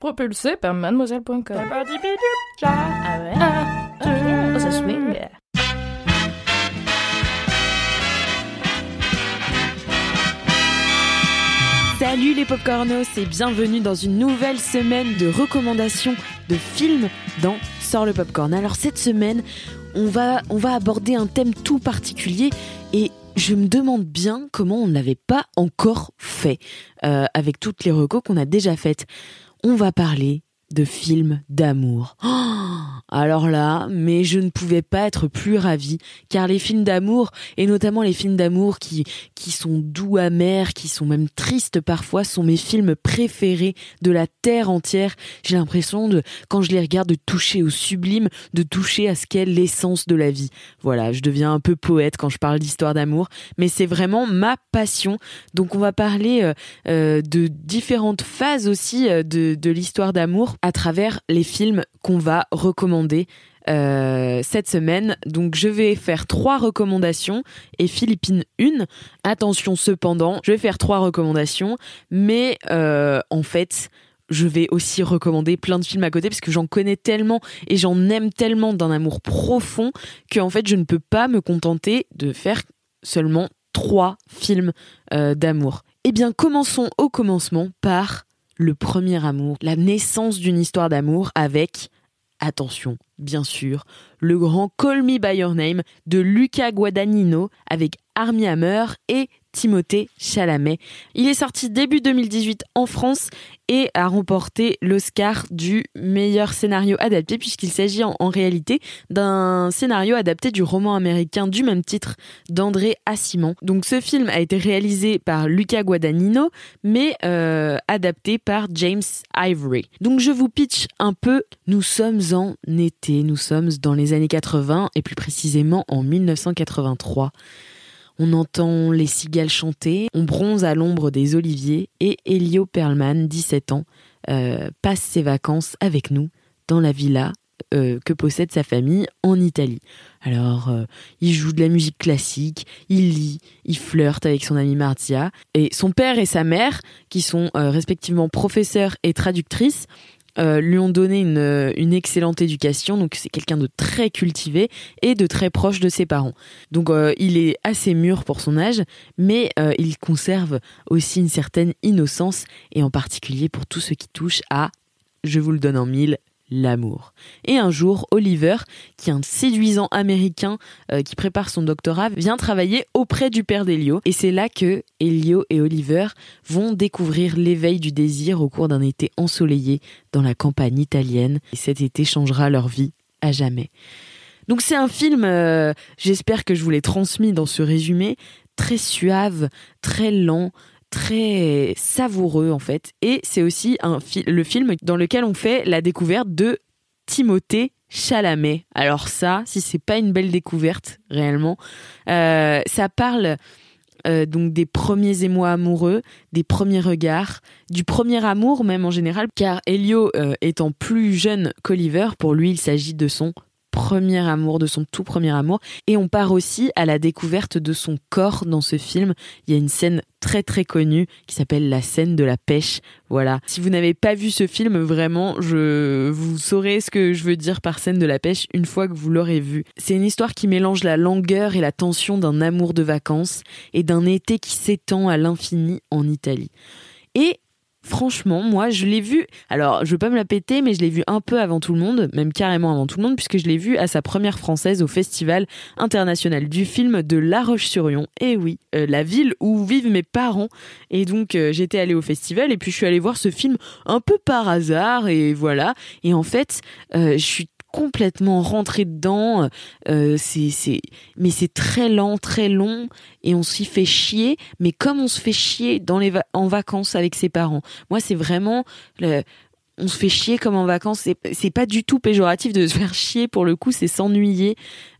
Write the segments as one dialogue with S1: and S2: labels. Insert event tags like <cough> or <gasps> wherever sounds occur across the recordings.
S1: Propulsé par mademoiselle.com. Ah ouais? Ah, oh, ça swing.
S2: Salut les popcornos et bienvenue dans une nouvelle semaine de recommandations de films dans Sort le popcorn. Alors cette semaine, on va, on va aborder un thème tout particulier et je me demande bien comment on ne l'avait pas encore fait euh, avec toutes les recos qu'on a déjà faites. On va parler de films d'amour. <gasps> alors là, mais je ne pouvais pas être plus ravie, car les films d'amour, et notamment les films d'amour qui, qui sont doux, amers, qui sont même tristes parfois, sont mes films préférés de la terre entière. J'ai l'impression de, quand je les regarde, de toucher au sublime, de toucher à ce qu'est l'essence de la vie. Voilà, je deviens un peu poète quand je parle d'histoire d'amour, mais c'est vraiment ma passion. Donc on va parler euh, euh, de différentes phases aussi euh, de, de l'histoire d'amour à travers les films qu'on va recommander euh, cette semaine. Donc je vais faire trois recommandations et Philippine une. Attention cependant, je vais faire trois recommandations, mais euh, en fait je vais aussi recommander plein de films à côté parce que j'en connais tellement et j'en aime tellement d'un amour profond que en fait je ne peux pas me contenter de faire seulement trois films euh, d'amour. Eh bien commençons au commencement par le premier amour, la naissance d'une histoire d'amour avec, attention, bien sûr, le grand Call Me By Your Name de Luca Guadagnino avec Armie Hammer et Timothée Chalamet. Il est sorti début 2018 en France et a remporté l'Oscar du meilleur scénario adapté puisqu'il s'agit en, réalité d'un scénario adapté du roman américain du même titre d'André Assimon. Donc ce film a été réalisé par Luca Guadagnino mais euh, adapté par James Ivory. Donc je vous pitch un peu. Nous sommes en été, nous sommes dans les années 80 et plus précisément en 1983. On entend les cigales chanter, on bronze à l'ombre des oliviers et Elio Perlman, 17 ans, euh, passe ses vacances avec nous dans la villa euh, que possède sa famille en Italie. Alors, euh, il joue de la musique classique, il lit, il flirte avec son ami Martia, et son père et sa mère, qui sont respectivement professeurs et traductrices, euh, lui ont donné une, euh, une excellente éducation, donc c'est quelqu'un de très cultivé et de très proche de ses parents. Donc euh, il est assez mûr pour son âge, mais il conserve aussi une certaine innocence, et en particulier pour tout ce qui touche à, je vous le donne en mille, l'amour. Et un jour, Oliver, qui est un séduisant américain euh, qui prépare son doctorat, vient travailler auprès du père d'Elio. Et c'est là que Elio et Oliver vont découvrir l'éveil du désir au cours d'un été ensoleillé dans la campagne italienne. Et cet été changera leur vie à jamais. Donc c'est un film, euh, j'espère que je vous l'ai transmis dans ce résumé, très suave, très lent, très savoureux en fait. Et c'est aussi un le film dans lequel on fait la découverte de Timothée Chalamet. Alors ça, si c'est pas une belle découverte réellement, euh, ça parle euh, donc des premiers émois amoureux, des premiers regards, du premier amour même en général, car Elio euh, étant plus jeune qu'Oliver, pour lui il s'agit de son premier amour, de son tout premier amour. Et on part aussi à la découverte de son corps dans ce film. Il y a une scène très très connue qui s'appelle la scène de la pêche. Voilà. Si vous n'avez pas vu ce film, vraiment, je vous saurez ce que je veux dire par scène de la pêche une fois que vous l'aurez vu. C'est une histoire qui mélange la langueur et la tension d'un amour de vacances et d'un été qui s'étend à l'infini en Italie. Et franchement, moi, je l'ai vu. Alors, je veux pas me la péter, mais je l'ai vu un peu avant tout le monde, même carrément avant tout le monde, puisque je l'ai vu à sa première française au Festival international du film de La Roche-sur-Yon. Et oui, euh, la ville où vivent mes parents. Et donc, euh, j'étais allée au festival et puis je suis allée voir ce film un peu par hasard et voilà. Et en fait, euh, je suis complètement rentré dedans. Euh, c'est, c'est, mais c'est très lent, très long, et on s'y fait chier. Mais comme on se fait chier dans les en vacances avec ses parents. Moi, c'est vraiment on se fait chier comme en vacances. C'est, c'est pas du tout péjoratif de se <laughs> faire chier. Pour le coup, c'est s'ennuyer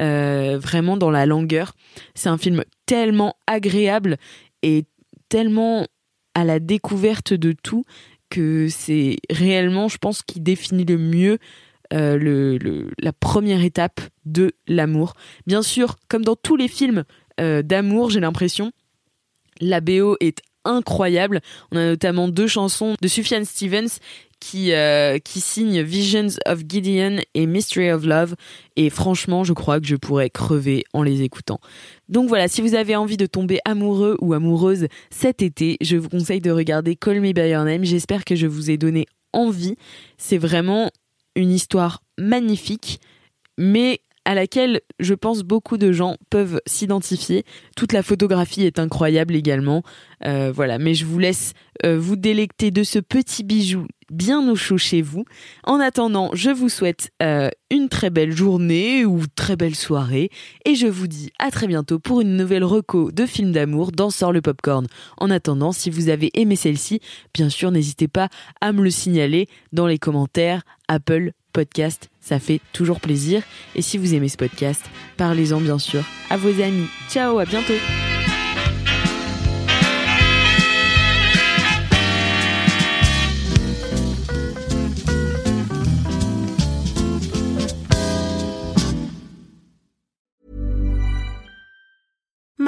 S2: euh, vraiment dans la longueur. C'est un film tellement agréable et tellement à la découverte de tout que c'est réellement, je pense, qui définit le mieux euh, la première étape de l'amour. Bien sûr, comme dans tous les films euh, d'amour, j'ai l'impression, la BO est incroyable. On a notamment deux chansons de Sufjan Stevens qui, euh, qui signe Visions of Gideon et Mystery of Love. Et franchement, je crois que je pourrais crever en les écoutant. Donc voilà, si vous avez envie de tomber amoureux ou amoureuse cet été, je vous conseille de regarder Call Me By Your Name. J'espère que je vous ai donné envie. C'est vraiment une histoire magnifique, mais à laquelle je pense beaucoup de gens peuvent s'identifier. Toute la photographie est incroyable également. Euh, voilà, mais je vous laisse euh, vous délecter de ce petit bijou bien au chaud chez vous. En attendant, je vous souhaite euh, une très belle journée ou très belle soirée et je vous dis à très bientôt pour une nouvelle reco de film d'amour dans Sort le Popcorn. En attendant, si vous avez aimé celle-ci, bien sûr, n'hésitez pas à me le signaler dans les commentaires Apple Podcast, ça fait toujours plaisir. Et si vous aimez ce podcast, parlez-en bien sûr à vos amis. Ciao, à bientôt.